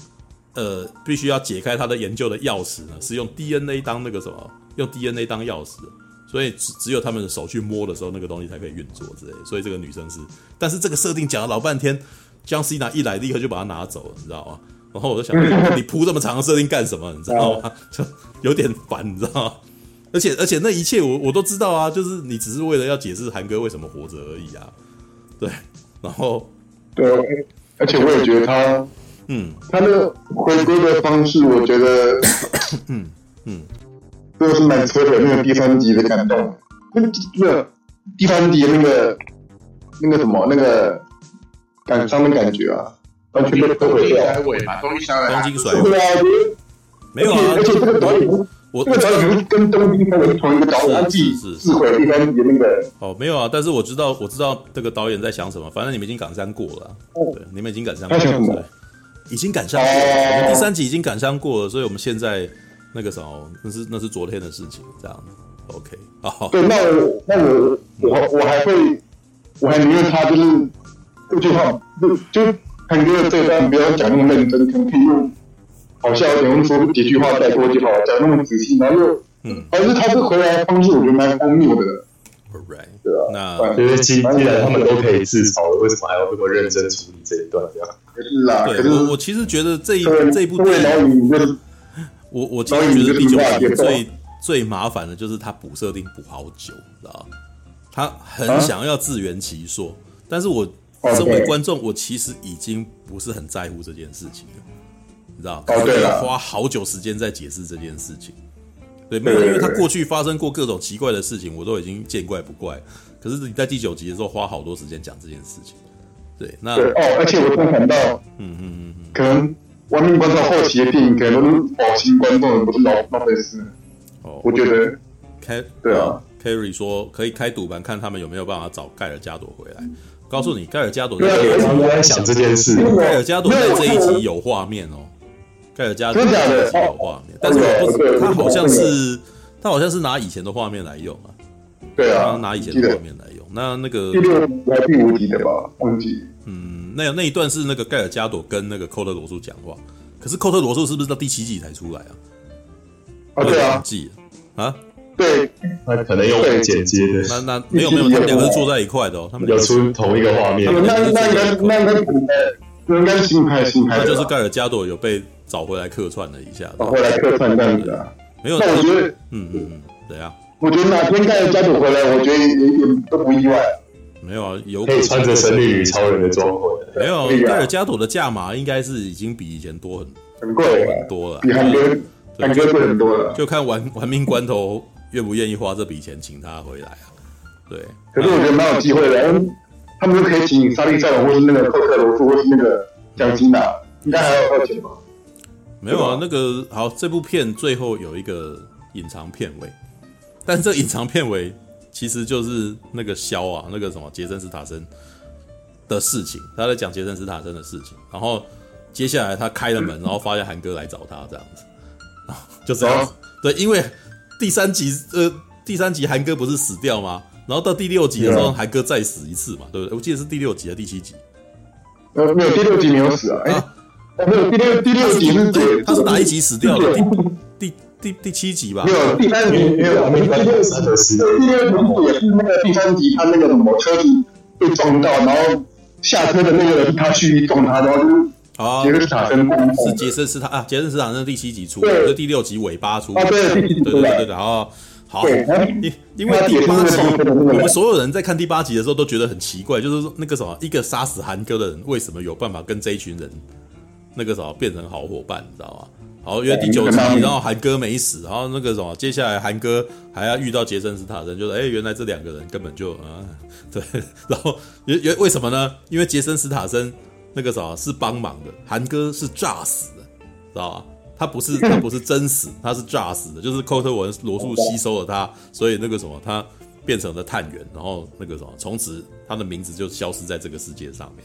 Speaker 1: 呃，必须要解开他的研究的钥匙呢，是用 DNA 当那个什么，用 DNA 当钥匙。所以只只有他们的手去摸的时候，那个东西才可以运作之类。所以这个女生是，但是这个设定讲了老半天，江西娜一来立刻就把它拿走了，你知道吗？然后我就想，你铺这么长的设定干什么？你知道吗？就有点烦，你知道吗？而且而且那一切我我都知道啊，就是你只是为了要解释韩哥为什么活着而已啊。对，然后
Speaker 2: 对，而且我也觉得他，嗯，他那个回归的方式，我觉得，嗯嗯。都是蛮扯的，那个第三集的感动，那个那个第三集那个那个什么那个感伤的感觉啊，完全被摧毁掉。
Speaker 1: 甩尾，对啊，没有啊，
Speaker 2: 而且这个导演，我这个导演跟东京甩尾同一个导演，是是智慧第三集那个。
Speaker 1: 哦，没有啊，但是我知道我知道这个导演在想什么，反正你们已经赶上过了，对，你们已经赶上过了，已经赶上过了，我们第三集已经赶上过了，所以我们现在。那个什么，那是那是昨天的事情，这样，OK，好。
Speaker 2: 对，那我那我我我还会，我还宁愿他就是这句话，就就韩哥的这段不要讲那么认真，可以用好笑一点，用说几句话带过就好，讲那么仔细，然后又，嗯，而是他是回来的方式，我觉得蛮荒谬的。
Speaker 1: Right，
Speaker 6: 对啊，那因为既既然他们都可以自嘲了，为什么还要这么认真处理这一段？这样，
Speaker 2: 是啦。
Speaker 1: 对，我我其实觉得这一这一部电影。我我其实觉得第九集最最麻烦的就是他补设定补好久，你知道吗？他很想要自圆其说，但是我身为观众，我其实已经不是很在乎这件事情了，你知道？可能要花好久时间在解释这件事情。对，没有，因为他过去发生过各种奇怪的事情，我都已经见怪不怪。可是你在第九集的时候花好多时间讲这件事情，对，那
Speaker 2: 哦，而且我突然想到，嗯嗯嗯嗯，可能。亡命关头后期的电影，可能保新观众不是老老粉丝。哦，我觉得
Speaker 1: 开对啊，Kerry 说可以开赌盘，看他们有没有办法找盖尔加朵回来。告诉你，盖尔加朵在这一集
Speaker 6: 我在想这件事。
Speaker 1: 盖尔加朵在这一集有画面哦，盖尔加朵在这一集有画面，但是我不知他好像是他好像是拿以前的画面来用啊。
Speaker 2: 对啊，
Speaker 1: 拿以前的画面来用。那那个
Speaker 2: 第六还是第五集的吧？忘记。
Speaker 1: 嗯，那那一段是那个盖尔加朵跟那个寇特罗素讲话，可是寇特罗素是不是到第七集才出来啊？
Speaker 2: 啊，对啊，
Speaker 1: 记啊，
Speaker 2: 对，
Speaker 6: 那可能用剪接的。
Speaker 1: 那那没有没有，他们两个是坐在一块的哦，他们
Speaker 6: 有出同一个画面。
Speaker 2: 那那那那那应该是新拍新拍，
Speaker 1: 就是盖尔加朵有被找回来客串了一下，
Speaker 2: 找回来客串这样子啊。
Speaker 1: 没有，
Speaker 2: 那我觉得，
Speaker 1: 嗯嗯嗯，怎样，
Speaker 2: 我觉得哪天盖尔加朵回来，我觉得也也都不意外。
Speaker 1: 没有啊，有
Speaker 6: 可以穿着神力女超人的装备。
Speaker 1: 没有，盖尔加朵的价码应该是已经比以前多很
Speaker 2: 很贵
Speaker 1: 很多了，
Speaker 2: 比韩哥韩哥贵很多了。
Speaker 1: 就看玩玩命关头愿不愿意花这笔钱请他回来啊？对。
Speaker 2: 可是我觉得蛮有机会的，他们就可以请沙利赛隆，或是那个寇特罗素，或是那个姜金娜，应该还要花钱吧？
Speaker 1: 没有啊，那个好，这部片最后有一个隐藏片尾，但是这隐藏片尾。其实就是那个肖啊，那个什么杰森·斯塔森的事情，他在讲杰森·斯塔森的事情。然后接下来他开了门，然后发现韩哥来找他，这样子，就这样子。对，因为第三集呃，第三集韩哥不是死掉吗？然后到第六集的时候，韩哥再死一次嘛，对不对？我记得是第六集还是第七集？
Speaker 2: 呃，没有，第六集没有死啊。哎，没有，第六第六集是对，
Speaker 1: 他是哪一集死掉的？第第。第第七集吧，
Speaker 2: 没有第三集，没有没有第六集的是第六集也是那个第三集，他那个什么车子被撞到，然后下车的那个人他去撞他，然后就
Speaker 1: 啊，
Speaker 2: 杰森斯坦森
Speaker 1: 是杰森斯坦啊，杰森斯坦森第七集出，是第六集尾巴出，
Speaker 2: 啊对对对
Speaker 1: 对对，然后好，因因为第八集我们所有人在看第八集的时候都觉得很奇怪，就是说那个什么一个杀死韩哥的人，为什么有办法跟这一群人那个什么变成好伙伴，你知道吗？好，因为第九集，然后韩哥没死，然后那个什么，接下来韩哥还要遇到杰森斯塔森，就是哎，原来这两个人根本就啊，对，然后原原为什么呢？因为杰森斯塔森那个什么是帮忙的，韩哥是诈死的，知道吧？他不是 他不是真死，他是诈死的，就是寇特文罗素吸收了他，所以那个什么，他变成了探员，然后那个什么，从此他的名字就消失在这个世界上面。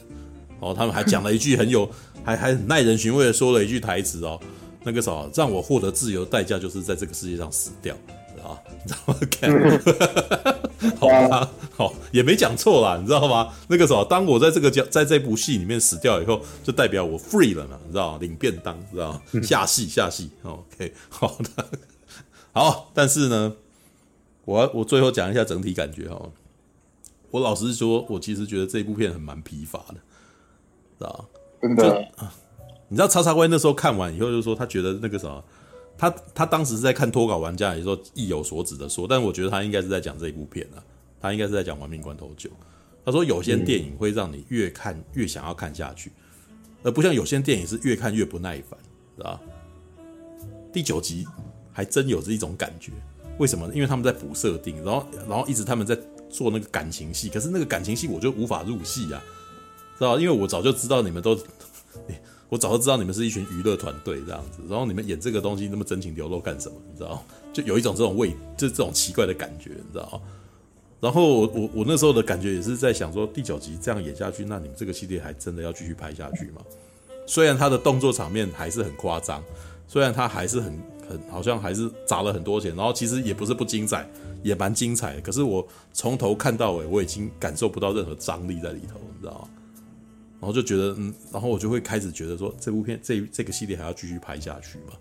Speaker 1: 然后他们还讲了一句很有，还还很耐人寻味的说了一句台词哦。那个啥，让我获得自由的代价就是在这个世界上死掉，知道吗？你知道吗？好吧，好，也没讲错啦，你知道吗？那个啥，当我在这个叫在这部戏里面死掉以后，就代表我 free 了嘛，你知道吗？领便当，知道吗？下戏下戏，OK，好的，好，但是呢，我我最后讲一下整体感觉哈，我老实说，我其实觉得这部片很蛮疲乏的，知道吗？真的。你知道叉叉威那时候看完以后就说他觉得那个什么，他他当时是在看脱稿玩家，也说意有所指的说，但我觉得他应该是在讲这一部片啊，他应该是在讲《亡命关头九》。他说有些电影会让你越看越想要看下去，而不像有些电影是越看越不耐烦，是吧？第九集还真有这一种感觉，为什么呢？因为他们在补设定，然后然后一直他们在做那个感情戏，可是那个感情戏我就无法入戏啊，知道？因为我早就知道你们都。我早就知道你们是一群娱乐团队这样子，然后你们演这个东西那么真情流露干什么？你知道？就有一种这种味，就这种奇怪的感觉，你知道？然后我我那时候的感觉也是在想说，第九集这样演下去，那你们这个系列还真的要继续拍下去吗？虽然他的动作场面还是很夸张，虽然他还是很很好像还是砸了很多钱，然后其实也不是不精彩，也蛮精彩的。可是我从头看到尾，我已经感受不到任何张力在里头，你知道吗？然后就觉得，嗯，然后我就会开始觉得说，这部片这这个系列还要继续拍下去吗？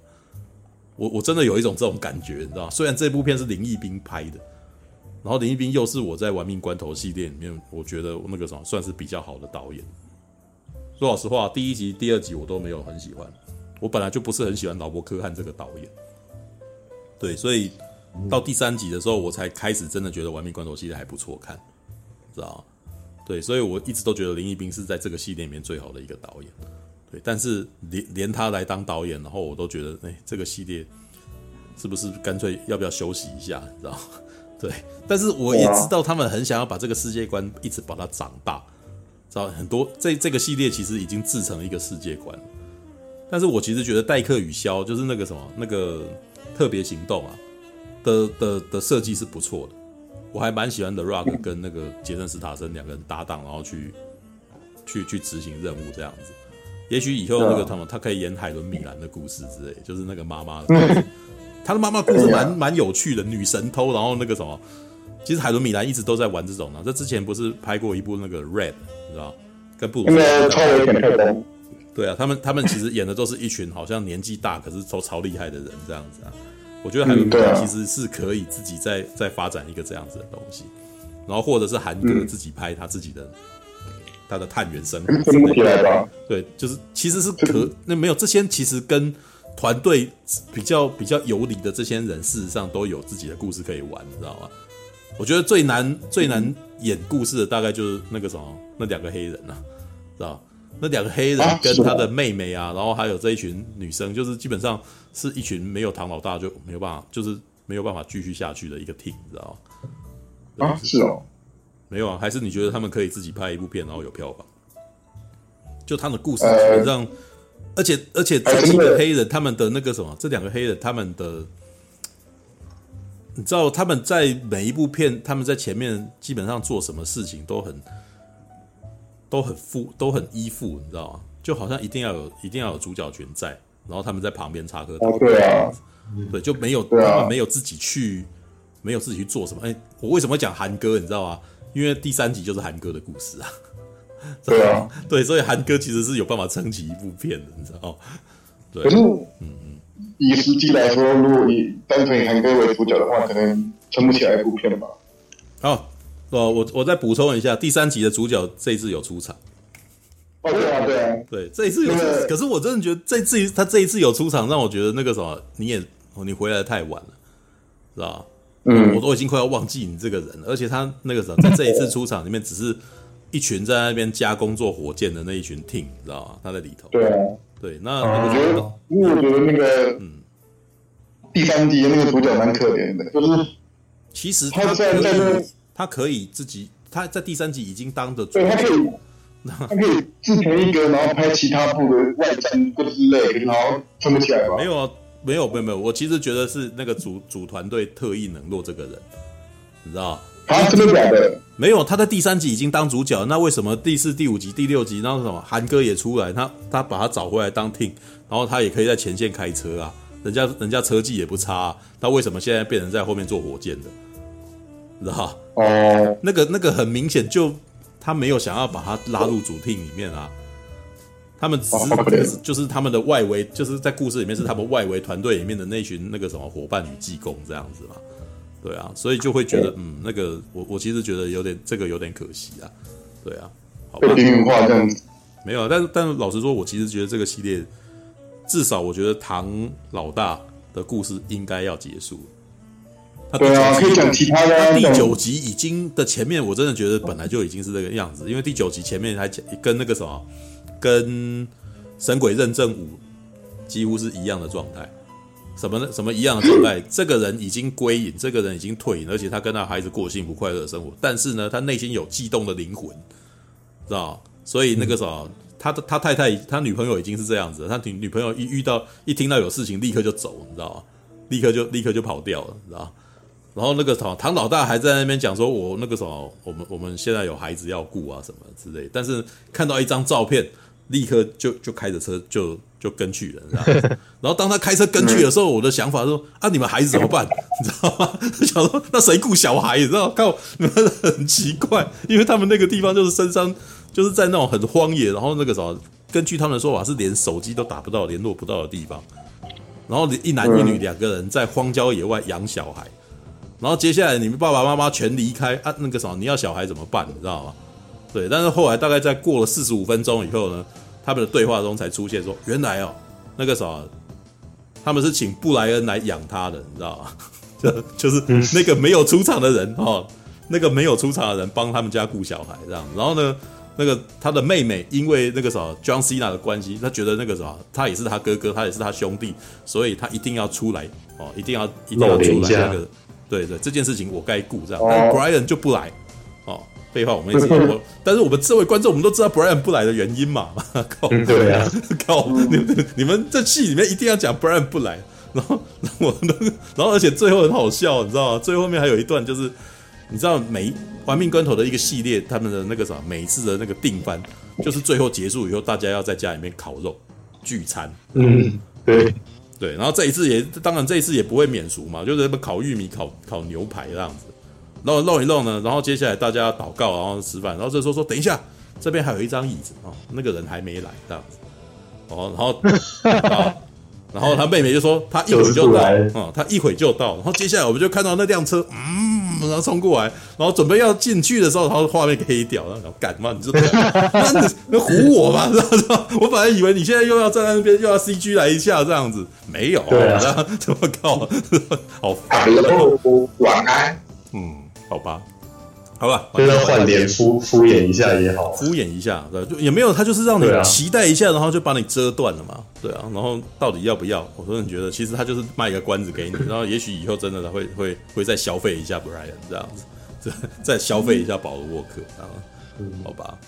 Speaker 1: 我我真的有一种这种感觉，你知道？虽然这部片是林义斌拍的，然后林义斌又是我在《玩命关头》系列里面，我觉得那个什么算是比较好的导演。说老实话，第一集、第二集我都没有很喜欢，我本来就不是很喜欢劳勃柯汉这个导演。对，所以到第三集的时候，我才开始真的觉得《玩命关头》系列还不错看，知道吗？对，所以我一直都觉得林义斌是在这个系列里面最好的一个导演。对，但是连连他来当导演，然后我都觉得，哎，这个系列是不是干脆要不要休息一下，你知道？对，但是我也知道他们很想要把这个世界观一直把它长大，知道？很多这这个系列其实已经制成一个世界观，但是我其实觉得《戴克与枭》就是那个什么那个特别行动啊的的的设计是不错的。我还蛮喜欢 The Rock 跟那个杰森·斯塔森两个人搭档，然后去去去执行任务这样子。也许以后那个他们他可以演海伦·米兰的故事之类，就是那个妈妈，他的妈妈故事蛮蛮有趣的，女神偷，然后那个什么，其实海伦·米兰一直都在玩这种呢。这之前不是拍过一部那个 Red，你知道跟布鲁斯。对啊，他们他们其实演的都是一群好像年纪大可是都超厉害的人这样子啊。我觉得海伦其实是可以自己再再发展一个这样子的东西，然后或者是韩哥自己拍他自己的、嗯、他的探员生活之类的，对，就是其实是可那没有这些其实跟团队比较比较游离的这些人，事实上都有自己的故事可以玩，你知道吗？我觉得最难最难演故事的大概就是那个什么那两个黑人啊，知道？那两个黑人跟他的妹妹啊，然后还有这一群女生，就是基本上。是一群没有唐老大就没有办法，就是没有办法继续下去的一个 team，你知道吗？
Speaker 2: 啊，是哦，
Speaker 1: 没有啊，还是你觉得他们可以自己拍一部片，然后有票房？就他们的故事基本上，呃、而且而且这几个黑人他们的那个什么，这两个黑人他们的，你知道他们在每一部片，他们在前面基本上做什么事情都很都很附都很依附，你知道吗？就好像一定要有一定要有主角群在。然后他们在旁边插科打诨，对啊，对，就没有他们没有自己去，没有自己去做什么。哎，我为什么会讲韩哥？你知道吗？因为第三集就是韩哥的故事啊。
Speaker 2: 对啊，
Speaker 1: 对，所以韩哥其实是有办法撑起一部片的，你知道吗？对，
Speaker 2: 可是，嗯嗯，以实际来说，如果以单纯以韩哥为主角的话，可能撑不起来一部片吧。
Speaker 1: 好，哦，我我再补充一下，第三集的主角这一次有出场。
Speaker 2: 哦，对啊，对啊，
Speaker 1: 对，这一次有出，可是我真的觉得这次他这一次有出场，让我觉得那个什么，你也你回来的太晚了，知道吧？嗯，我都已经快要忘记你这个人了，而且他那个什么，在这一次出场里面，只是一群在那边加工做火箭的那一群 team，知道吗？他在里头。
Speaker 2: 对啊，
Speaker 1: 对，那
Speaker 2: 我觉得，因为我觉得那个，嗯，第三集的那个主角蛮可怜的，就是
Speaker 1: 其实他可以，他可以自己，他在第三集已经当的主角。
Speaker 2: 他可以自成一个，然后拍其他部的外传之类，然后撑不起来吧？
Speaker 1: 没有啊，没有，没有，没有。我其实觉得是那个主主团队特意冷落这个人，你知道
Speaker 2: 啊，真的假的？
Speaker 1: 没有，他在第三集已经当主角，那为什么第四、第五集、第六集，然后什么韩哥也出来，他他把他找回来当 team，然后他也可以在前线开车啊，人家人家车技也不差啊，他为什么现在变成在后面坐火箭的？你知道？哦，那个那个很明显就。他没有想要把他拉入主题里面啊，他们只是就是他们的外围，就是在故事里面是他们外围团队里面的那群那个什么伙伴与技工这样子嘛，对啊，所以就会觉得嗯，那个我我其实觉得有点这个有点可惜啊，对啊，
Speaker 2: 被边缘化这样子，
Speaker 1: 没有，但是但是老实说，我其实觉得这个系列至少我觉得唐老大的故事应该要结束。
Speaker 2: 对啊，可以讲其他的。
Speaker 1: 他第九集已经的前面，我真的觉得本来就已经是这个样子，因为第九集前面还讲跟那个什么，跟《神鬼认证五》几乎是一样的状态。什么呢？什么一样的状态？这个人已经归隐，这个人已经退隐，而且他跟他孩子过幸福快乐的生活。但是呢，他内心有悸动的灵魂，知道？所以那个什么，他的他太太，他女朋友已经是这样子了。他女女朋友一遇到一听到有事情，立刻就走，你知道吗？立刻就立刻就跑掉了，你知道？然后那个什么唐老大还在那边讲说，我那个什么，我们我们现在有孩子要顾啊，什么之类。但是看到一张照片，立刻就就开着车就就跟去了，然后当他开车跟去的时候，我的想法是说啊，你们孩子怎么办？你知道吗？想说那谁顾小孩？你知道？靠，你们很奇怪，因为他们那个地方就是深山，就是在那种很荒野，然后那个什么，根据他们的说法是连手机都打不到、联络不到的地方。然后一男一女两个人在荒郊野外养小孩。然后接下来你们爸爸妈妈全离开啊，那个什么，你要小孩怎么办？你知道吗？对，但是后来大概在过了四十五分钟以后呢，他们的对话中才出现说，原来哦，那个什么，他们是请布莱恩来养他的，你知道吗？就就是那个没有出场的人哦，那个没有出场的人帮他们家顾小孩这样。然后呢，那个他的妹妹因为那个什么 John Cena 的关系，他觉得那个什么，他也是他哥哥，他也是他兄弟，所以他一定要出来哦，一定要一定要出来那个。对对，这件事情我该顾这样，但是 Brian 就不来，哦，废话我们一直 说，但是我们这位观众我们都知道 Brian 不来的原因嘛，靠，
Speaker 6: 对啊，
Speaker 1: 靠，你们你们这戏里面一定要讲 Brian 不来，然后然后我然后而且最后很好笑，你知道吗？最后面还有一段就是，你知道每一玩命关头的一个系列，他们的那个什么，每一次的那个定番，就是最后结束以后，大家要在家里面烤肉聚餐，
Speaker 6: 嗯，对。
Speaker 1: 对，然后这一次也，当然这一次也不会免俗嘛，就是什么烤玉米、烤烤牛排这样子，然后弄一弄呢，然后接下来大家祷告，然后吃饭，然后这时候说等一下，这边还有一张椅子哦，那个人还没来这样子，哦，然后，然后他妹妹就说他一会儿就到，哦，他一会儿就到，然后接下来我们就看到那辆车，嗯。然后冲过来，然后准备要进去的时候，然后画面给黑掉，然后干嘛？你就那你那唬我吧，知道吗？我本来以为你现在又要站在那边，又要 CG 来一下这样子，没有，对啊，怎么搞？好烦。
Speaker 2: 晚安。
Speaker 1: 嗯，好吧。好吧，
Speaker 6: 就是换脸敷敷衍一下也好，
Speaker 1: 敷衍一下，对，就也没有，他就是让你期待一下，然后就把你遮断了嘛，对啊，然后到底要不要？我说你觉得，其实他就是卖一个关子给你，然后也许以后真的他会会会再消费一下 Brian 这样子，再再消费一下保罗沃克，啊，好吧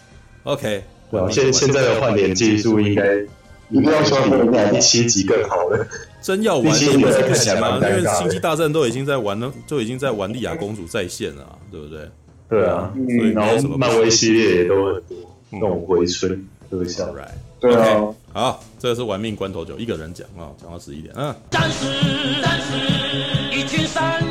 Speaker 1: ，OK，
Speaker 6: 对啊，现现在的换脸技术应该
Speaker 2: 你不要说
Speaker 6: 比第七集更好了，
Speaker 1: 真要玩也不是不行吗？因为星际大战都已经在玩了，就已经在玩莉亚公主在线了，对不对？
Speaker 6: 对啊，所以然后漫威系列也都很多，那种回春特效。
Speaker 2: 对啊，
Speaker 1: 好，这个是玩命关头九，一个人讲啊，讲到十一点，嗯。战士，战士，一群善